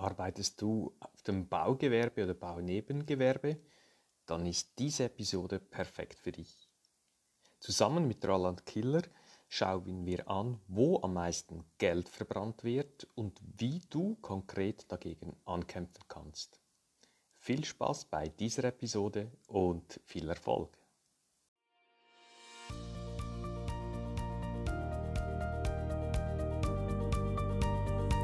Arbeitest du auf dem Baugewerbe oder Baunebengewerbe? Dann ist diese Episode perfekt für dich. Zusammen mit Roland Killer schauen wir an, wo am meisten Geld verbrannt wird und wie du konkret dagegen ankämpfen kannst. Viel Spaß bei dieser Episode und viel Erfolg!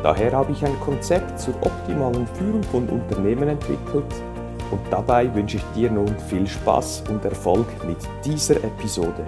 Daher habe ich ein Konzept zur optimalen Führung von Unternehmen entwickelt und dabei wünsche ich dir nun viel Spaß und Erfolg mit dieser Episode.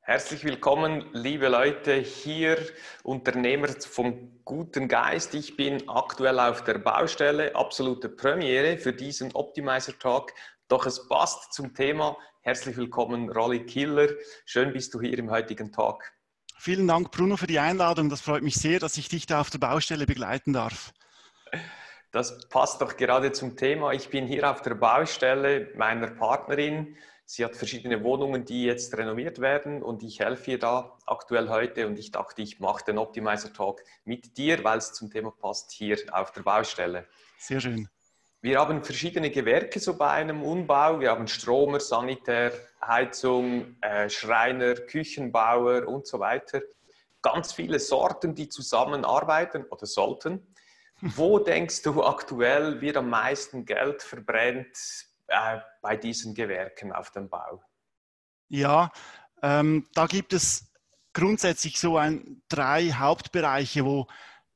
Herzlich willkommen, liebe Leute, hier Unternehmer vom guten Geist. Ich bin aktuell auf der Baustelle, absolute Premiere für diesen Optimizer-Tag. Doch es passt zum Thema Herzlich willkommen, Rolly Killer. Schön bist du hier im heutigen Tag. Vielen Dank, Bruno, für die Einladung. Das freut mich sehr, dass ich dich da auf der Baustelle begleiten darf. Das passt doch gerade zum Thema. Ich bin hier auf der Baustelle meiner Partnerin. Sie hat verschiedene Wohnungen, die jetzt renoviert werden und ich helfe ihr da aktuell heute und ich dachte, ich mache den Optimizer Talk mit dir, weil es zum Thema passt hier auf der Baustelle. Sehr schön. Wir haben verschiedene Gewerke so bei einem Umbau. Wir haben Stromer, Sanitär, Heizung, äh, Schreiner, Küchenbauer und so weiter. Ganz viele Sorten, die zusammenarbeiten oder sollten. Wo denkst du aktuell wird am meisten Geld verbrennt äh, bei diesen Gewerken auf dem Bau? Ja, ähm, da gibt es grundsätzlich so ein, drei Hauptbereiche, wo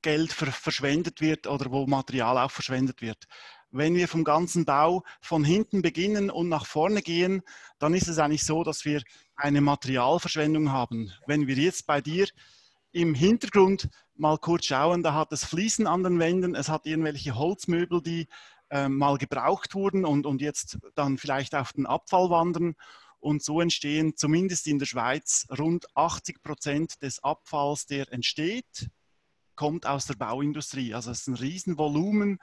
Geld ver verschwendet wird oder wo Material auch verschwendet wird wenn wir vom ganzen Bau von hinten beginnen und nach vorne gehen, dann ist es eigentlich so, dass wir eine Materialverschwendung haben. Wenn wir jetzt bei dir im Hintergrund mal kurz schauen, da hat es Fliesen an den Wänden, es hat irgendwelche Holzmöbel, die äh, mal gebraucht wurden und, und jetzt dann vielleicht auf den Abfall wandern. Und so entstehen zumindest in der Schweiz rund 80 Prozent des Abfalls, der entsteht, kommt aus der Bauindustrie. Also es ist ein Riesenvolumen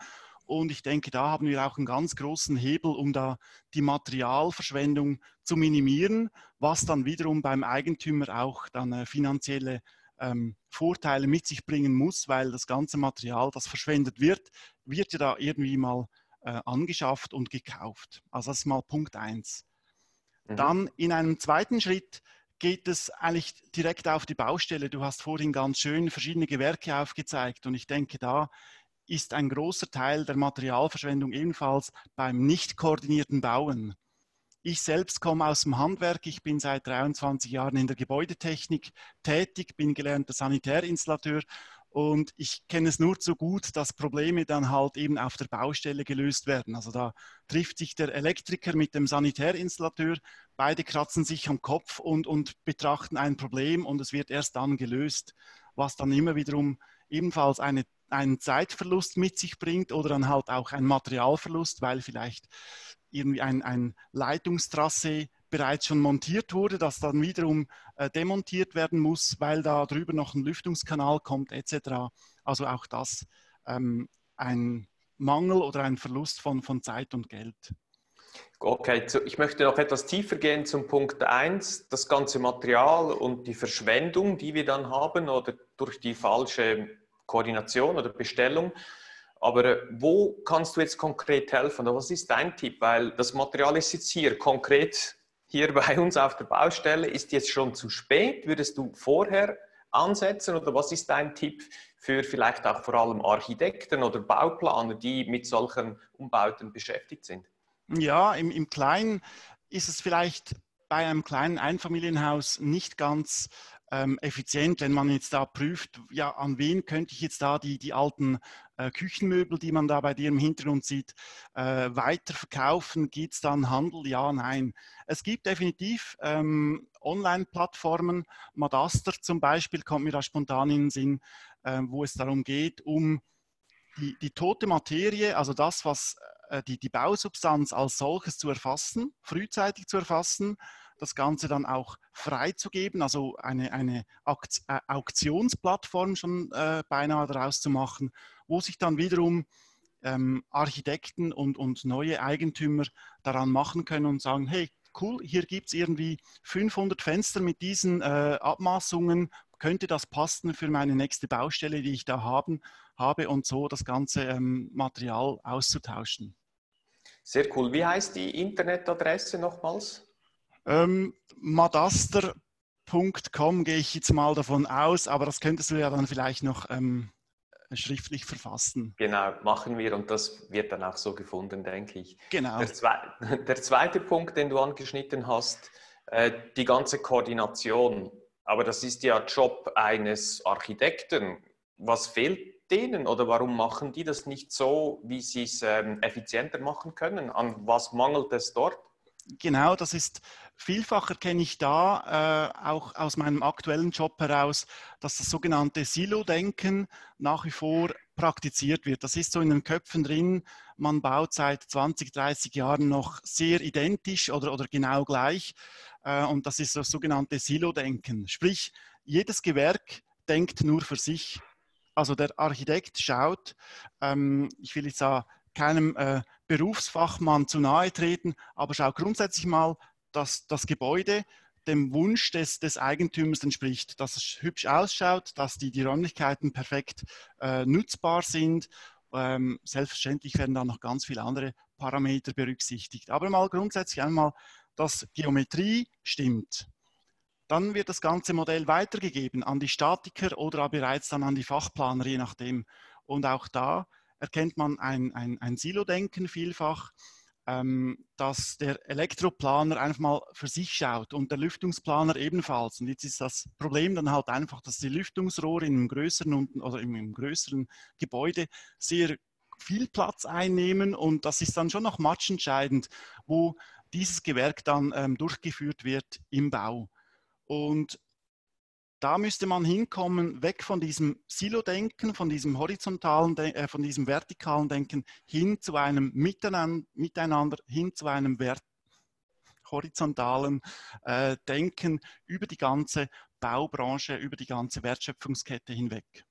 und ich denke, da haben wir auch einen ganz großen Hebel, um da die Materialverschwendung zu minimieren, was dann wiederum beim Eigentümer auch dann äh, finanzielle ähm, Vorteile mit sich bringen muss, weil das ganze Material, das verschwendet wird, wird ja da irgendwie mal äh, angeschafft und gekauft. Also das ist mal Punkt 1. Mhm. Dann in einem zweiten Schritt geht es eigentlich direkt auf die Baustelle. Du hast vorhin ganz schön verschiedene Gewerke aufgezeigt und ich denke, da ist ein großer Teil der Materialverschwendung ebenfalls beim nicht koordinierten Bauen. Ich selbst komme aus dem Handwerk. Ich bin seit 23 Jahren in der Gebäudetechnik tätig, bin gelernter Sanitärinstallateur und ich kenne es nur zu gut, dass Probleme dann halt eben auf der Baustelle gelöst werden. Also da trifft sich der Elektriker mit dem Sanitärinstallateur, beide kratzen sich am Kopf und, und betrachten ein Problem und es wird erst dann gelöst, was dann immer wiederum ebenfalls eine einen Zeitverlust mit sich bringt oder dann halt auch einen Materialverlust, weil vielleicht irgendwie ein, ein Leitungstrasse bereits schon montiert wurde, das dann wiederum äh, demontiert werden muss, weil da drüber noch ein Lüftungskanal kommt etc. Also auch das ähm, ein Mangel oder ein Verlust von, von Zeit und Geld. Okay, ich möchte noch etwas tiefer gehen zum Punkt 1, das ganze Material und die Verschwendung, die wir dann haben oder durch die falsche Koordination oder Bestellung. Aber äh, wo kannst du jetzt konkret helfen? Oder was ist dein Tipp? Weil das Material ist jetzt hier konkret hier bei uns auf der Baustelle. Ist jetzt schon zu spät? Würdest du vorher ansetzen? Oder was ist dein Tipp für vielleicht auch vor allem Architekten oder Bauplaner, die mit solchen Umbauten beschäftigt sind? Ja, im, im Kleinen ist es vielleicht bei einem kleinen Einfamilienhaus nicht ganz ähm, effizient, wenn man jetzt da prüft, ja, an wen könnte ich jetzt da die, die alten äh, Küchenmöbel, die man da bei dir im Hintergrund sieht, äh, weiter verkaufen? Gibt es da einen Handel? Ja, nein. Es gibt definitiv ähm, Online-Plattformen, Madaster zum Beispiel kommt mir da spontan in den Sinn, äh, wo es darum geht, um die, die tote Materie, also das, was äh, die, die Bausubstanz als solches zu erfassen, frühzeitig zu erfassen, das Ganze dann auch freizugeben, also eine, eine äh, Auktionsplattform schon äh, beinahe daraus zu machen, wo sich dann wiederum ähm, Architekten und, und neue Eigentümer daran machen können und sagen, hey, cool, hier gibt es irgendwie 500 Fenster mit diesen äh, Abmaßungen, könnte das passen für meine nächste Baustelle, die ich da haben, habe und so das ganze ähm, Material auszutauschen. Sehr cool. Wie heißt die Internetadresse nochmals? Ähm, madaster.com gehe ich jetzt mal davon aus, aber das könntest du ja dann vielleicht noch ähm, schriftlich verfassen. Genau, machen wir und das wird dann auch so gefunden, denke ich. Genau. Der, zwe der zweite Punkt, den du angeschnitten hast, äh, die ganze Koordination. Aber das ist ja Job eines Architekten. Was fehlt denen oder warum machen die das nicht so, wie sie es ähm, effizienter machen können? An was mangelt es dort? Genau, das ist vielfach erkenne ich da äh, auch aus meinem aktuellen Job heraus, dass das sogenannte Silo-Denken nach wie vor praktiziert wird. Das ist so in den Köpfen drin. Man baut seit 20, 30 Jahren noch sehr identisch oder, oder genau gleich. Äh, und das ist das sogenannte Silo-Denken. Sprich, jedes Gewerk denkt nur für sich. Also der Architekt schaut, ähm, ich will jetzt da keinem äh, Berufsfachmann zu nahe treten, aber schau grundsätzlich mal, dass das Gebäude dem Wunsch des, des Eigentümers entspricht, dass es hübsch ausschaut, dass die, die Räumlichkeiten perfekt äh, nutzbar sind. Ähm, selbstverständlich werden da noch ganz viele andere Parameter berücksichtigt. Aber mal grundsätzlich einmal, dass Geometrie stimmt. Dann wird das ganze Modell weitergegeben an die Statiker oder bereits dann an die Fachplaner, je nachdem. Und auch da erkennt man ein, ein, ein Silo-Denken vielfach, ähm, dass der Elektroplaner einfach mal für sich schaut und der Lüftungsplaner ebenfalls. Und jetzt ist das Problem dann halt einfach, dass die Lüftungsrohre in einem größeren oder in einem größeren Gebäude sehr viel Platz einnehmen und das ist dann schon noch matchentscheidend, wo dieses Gewerk dann ähm, durchgeführt wird im Bau. Und da müsste man hinkommen, weg von diesem Silo-Denken, von diesem horizontalen, äh, von diesem vertikalen Denken hin zu einem Miteinander, hin zu einem Vert horizontalen äh, Denken über die ganze Baubranche, über die ganze Wertschöpfungskette hinweg.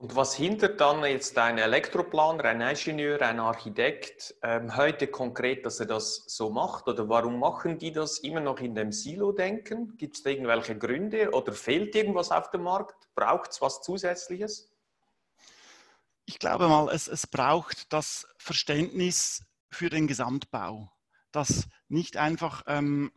Und was hindert dann jetzt ein Elektroplaner, ein Ingenieur, ein Architekt ähm, heute konkret, dass er das so macht? Oder warum machen die das immer noch in dem Silo-Denken? Gibt es irgendwelche Gründe oder fehlt irgendwas auf dem Markt? Braucht es was Zusätzliches? Ich glaube mal, es, es braucht das Verständnis für den Gesamtbau, dass nicht einfach ähm,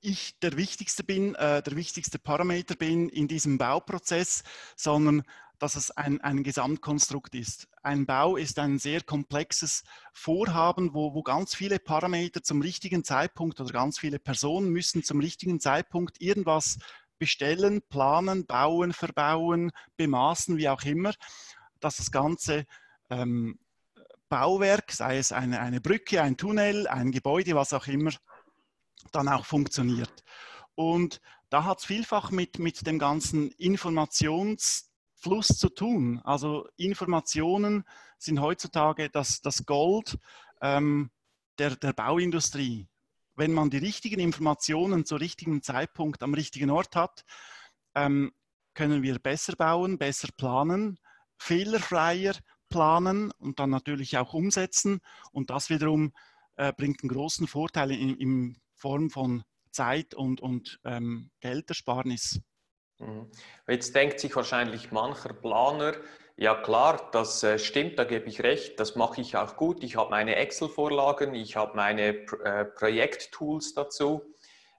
ich der Wichtigste bin, äh, der wichtigste Parameter bin in diesem Bauprozess, sondern dass es ein, ein Gesamtkonstrukt ist. Ein Bau ist ein sehr komplexes Vorhaben, wo, wo ganz viele Parameter zum richtigen Zeitpunkt oder ganz viele Personen müssen zum richtigen Zeitpunkt irgendwas bestellen, planen, bauen, verbauen, bemaßen, wie auch immer, dass das Ganze ähm, Bauwerk, sei es eine, eine Brücke, ein Tunnel, ein Gebäude, was auch immer, dann auch funktioniert. Und da hat es vielfach mit, mit dem ganzen Informations- Fluss zu tun. Also Informationen sind heutzutage das, das Gold ähm, der, der Bauindustrie. Wenn man die richtigen Informationen zur richtigen Zeitpunkt am richtigen Ort hat, ähm, können wir besser bauen, besser planen, fehlerfreier planen und dann natürlich auch umsetzen. Und das wiederum äh, bringt einen großen Vorteil in, in Form von Zeit und, und ähm, Geldersparnis. Mhm. Jetzt denkt sich wahrscheinlich mancher Planer, ja klar, das äh, stimmt, da gebe ich recht, das mache ich auch gut. Ich habe meine Excel-Vorlagen, ich habe meine äh, Projekttools dazu.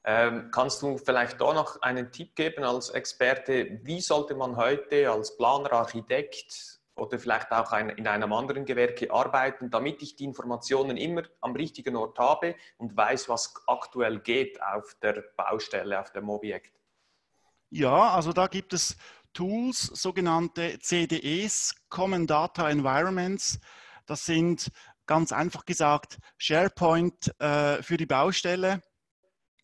Ähm, kannst du vielleicht da noch einen Tipp geben als Experte, wie sollte man heute als Planer, Architekt oder vielleicht auch in einem anderen Gewerke arbeiten, damit ich die Informationen immer am richtigen Ort habe und weiß, was aktuell geht auf der Baustelle, auf dem Objekt? Ja, also da gibt es Tools, sogenannte CDEs, Common Data Environments. Das sind ganz einfach gesagt SharePoint äh, für die Baustelle,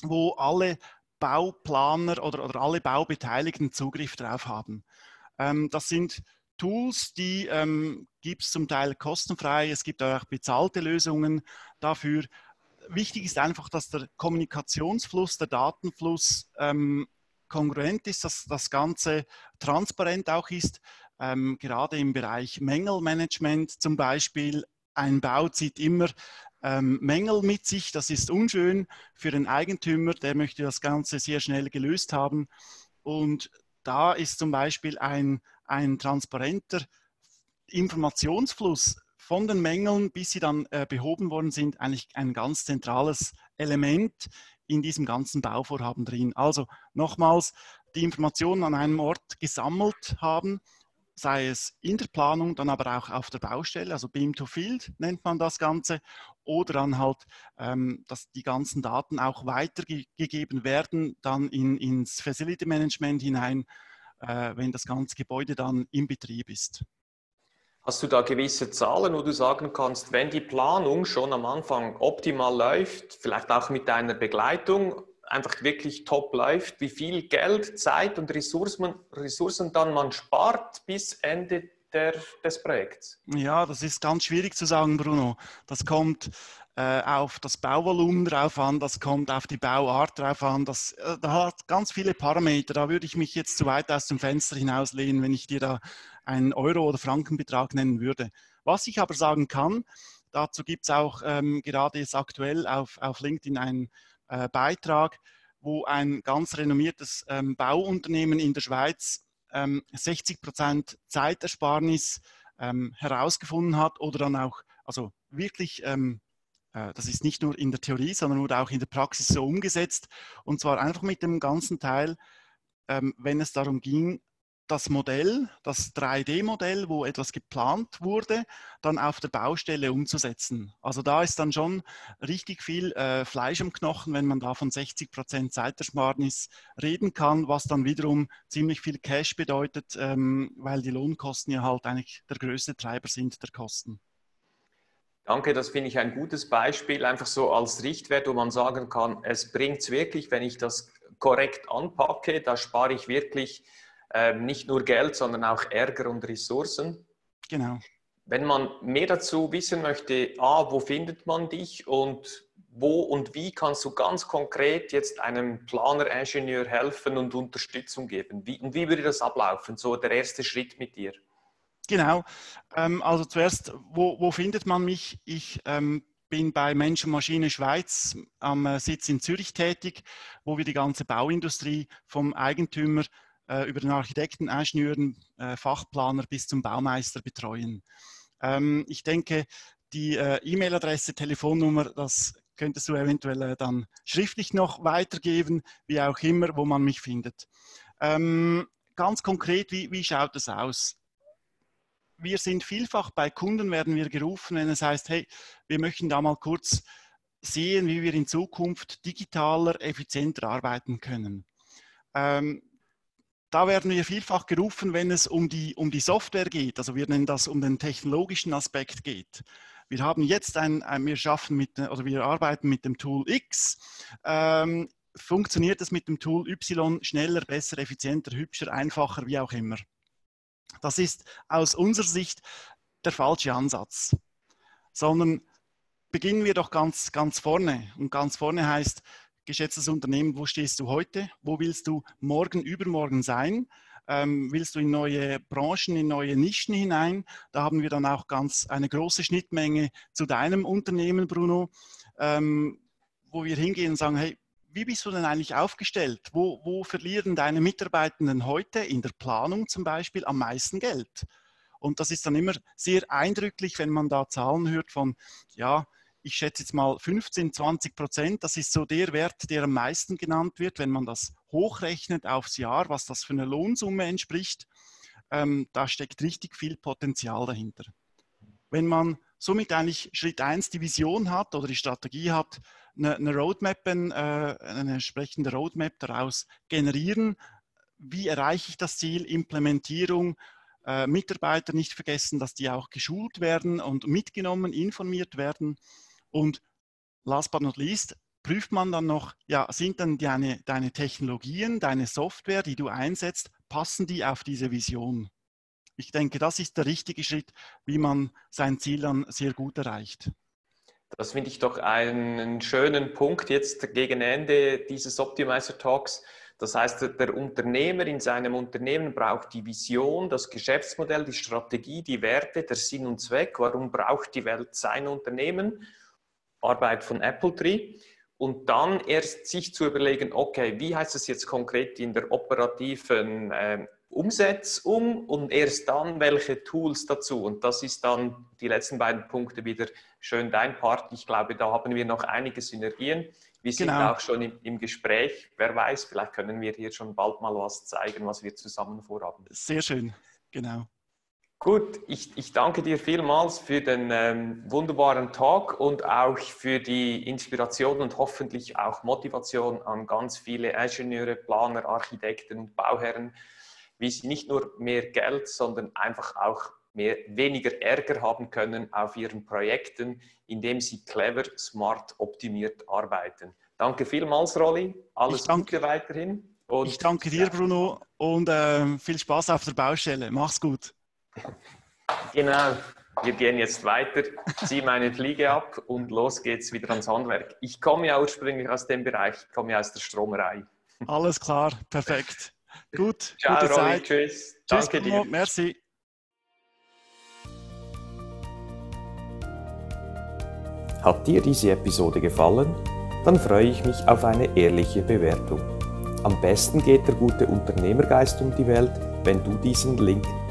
wo alle Bauplaner oder, oder alle Baubeteiligten Zugriff drauf haben. Ähm, das sind Tools, die ähm, gibt es zum Teil kostenfrei, es gibt auch bezahlte Lösungen dafür. Wichtig ist einfach, dass der Kommunikationsfluss, der Datenfluss ähm, kongruent ist, dass das Ganze transparent auch ist. Ähm, gerade im Bereich Mängelmanagement zum Beispiel. Ein Bau zieht immer ähm, Mängel mit sich. Das ist unschön für den Eigentümer. Der möchte das Ganze sehr schnell gelöst haben. Und da ist zum Beispiel ein, ein transparenter Informationsfluss von den Mängeln, bis sie dann äh, behoben worden sind, eigentlich ein ganz zentrales Element in diesem ganzen Bauvorhaben drin. Also nochmals, die Informationen an einem Ort gesammelt haben, sei es in der Planung, dann aber auch auf der Baustelle, also Beam to Field nennt man das Ganze, oder dann halt, ähm, dass die ganzen Daten auch weitergegeben werden, dann in, ins Facility Management hinein, äh, wenn das ganze Gebäude dann im Betrieb ist. Hast du da gewisse Zahlen, wo du sagen kannst, wenn die Planung schon am Anfang optimal läuft, vielleicht auch mit deiner Begleitung, einfach wirklich top läuft, wie viel Geld, Zeit und Ressourcen, Ressourcen dann man spart bis Ende der, des Projekts? Ja, das ist ganz schwierig zu sagen, Bruno. Das kommt äh, auf das Bauvolumen drauf an, das kommt auf die Bauart drauf an. Das, äh, hat ganz viele Parameter. Da würde ich mich jetzt zu weit aus dem Fenster hinauslehnen, wenn ich dir da einen Euro- oder Frankenbetrag nennen würde. Was ich aber sagen kann, dazu gibt es auch ähm, gerade jetzt aktuell auf, auf LinkedIn einen äh, Beitrag, wo ein ganz renommiertes ähm, Bauunternehmen in der Schweiz ähm, 60 Prozent Zeitersparnis ähm, herausgefunden hat oder dann auch, also wirklich ähm, äh, das ist nicht nur in der Theorie, sondern wurde auch in der Praxis so umgesetzt. Und zwar einfach mit dem ganzen Teil, ähm, wenn es darum ging, das Modell, das 3D-Modell, wo etwas geplant wurde, dann auf der Baustelle umzusetzen. Also da ist dann schon richtig viel äh, Fleisch im Knochen, wenn man da von 60 Prozent Zeitersparnis reden kann, was dann wiederum ziemlich viel Cash bedeutet, ähm, weil die Lohnkosten ja halt eigentlich der größte Treiber sind der Kosten. Danke, das finde ich ein gutes Beispiel, einfach so als Richtwert, wo man sagen kann, es bringt es wirklich, wenn ich das korrekt anpacke, da spare ich wirklich äh, nicht nur Geld, sondern auch Ärger und Ressourcen. Genau. Wenn man mehr dazu wissen möchte, A, wo findet man dich und wo und wie kannst du ganz konkret jetzt einem Planer-Ingenieur helfen und Unterstützung geben? Wie, und wie würde das ablaufen, so der erste Schritt mit dir? Genau. Ähm, also zuerst, wo, wo, findet man mich? Ich ähm, bin bei Mensch und Maschine Schweiz am äh, Sitz in Zürich tätig, wo wir die ganze Bauindustrie vom Eigentümer äh, über den Architekten, Ingenieuren, äh, Fachplaner bis zum Baumeister betreuen. Ähm, ich denke, die äh, E-Mail-Adresse, Telefonnummer, das könntest du eventuell äh, dann schriftlich noch weitergeben, wie auch immer, wo man mich findet. Ähm, ganz konkret, wie, wie schaut es aus? wir sind vielfach bei Kunden, werden wir gerufen, wenn es heißt, hey, wir möchten da mal kurz sehen, wie wir in Zukunft digitaler, effizienter arbeiten können. Ähm, da werden wir vielfach gerufen, wenn es um die, um die Software geht, also wir nennen das um den technologischen Aspekt geht. Wir haben jetzt ein, ein wir schaffen mit, oder wir arbeiten mit dem Tool X. Ähm, funktioniert es mit dem Tool Y schneller, besser, effizienter, hübscher, einfacher, wie auch immer? Das ist aus unserer Sicht der falsche Ansatz, sondern beginnen wir doch ganz, ganz vorne. Und ganz vorne heißt, geschätztes Unternehmen, wo stehst du heute? Wo willst du morgen, übermorgen sein? Ähm, willst du in neue Branchen, in neue Nischen hinein? Da haben wir dann auch ganz eine große Schnittmenge zu deinem Unternehmen, Bruno, ähm, wo wir hingehen und sagen, hey, wie bist du denn eigentlich aufgestellt? Wo, wo verlieren deine Mitarbeitenden heute in der Planung zum Beispiel am meisten Geld? Und das ist dann immer sehr eindrücklich, wenn man da Zahlen hört von, ja, ich schätze jetzt mal 15, 20 Prozent. Das ist so der Wert, der am meisten genannt wird, wenn man das hochrechnet aufs Jahr, was das für eine Lohnsumme entspricht. Ähm, da steckt richtig viel Potenzial dahinter. Wenn man somit eigentlich Schritt 1 die Vision hat oder die Strategie hat, eine, eine Roadmap, äh, eine entsprechende Roadmap daraus generieren, wie erreiche ich das Ziel, Implementierung, äh, Mitarbeiter nicht vergessen, dass die auch geschult werden und mitgenommen, informiert werden. Und last but not least, prüft man dann noch, ja, sind dann deine, deine Technologien, deine Software, die du einsetzt, passen die auf diese Vision? Ich denke, das ist der richtige Schritt, wie man sein Ziel dann sehr gut erreicht. Das finde ich doch einen schönen Punkt jetzt gegen Ende dieses Optimizer Talks. Das heißt, der Unternehmer in seinem Unternehmen braucht die Vision, das Geschäftsmodell, die Strategie, die Werte, der Sinn und Zweck. Warum braucht die Welt sein Unternehmen? Arbeit von Apple Tree. Und dann erst sich zu überlegen, okay, wie heißt es jetzt konkret in der operativen äh, Umsetzung und erst dann welche Tools dazu. Und das ist dann die letzten beiden Punkte wieder schön dein Part. Ich glaube, da haben wir noch einige Synergien. Wir sind genau. auch schon im, im, Gespräch. Wer weiß, vielleicht können wir hier schon bald mal was zeigen, was wir zusammen vorhaben. Sehr schön, genau. Gut, ich, ich danke dir vielmals für den ähm, wunderbaren Talk und auch für die Inspiration und hoffentlich auch Motivation an ganz viele Ingenieure, Planer, Architekten und Bauherren, wie sie nicht nur mehr Geld, sondern einfach auch mehr, weniger Ärger haben können auf ihren Projekten, indem sie clever, smart, optimiert arbeiten. Danke vielmals, Rolli. Alles danke, Gute weiterhin. Und, ich danke dir, Bruno, und äh, viel Spaß auf der Baustelle. Mach's gut. Genau. Wir gehen jetzt weiter, ziehe meine Fliege ab und los geht's wieder ans Handwerk. Ich komme ja ursprünglich aus dem Bereich, ich komme ja aus der Stromerei. Alles klar, perfekt. Gut, Ciao, gute Rolli, Zeit. Tschüss. Tschüss, Danke Bruno, dir. Merci. Hat dir diese Episode gefallen? Dann freue ich mich auf eine ehrliche Bewertung. Am besten geht der gute Unternehmergeist um die Welt, wenn du diesen Link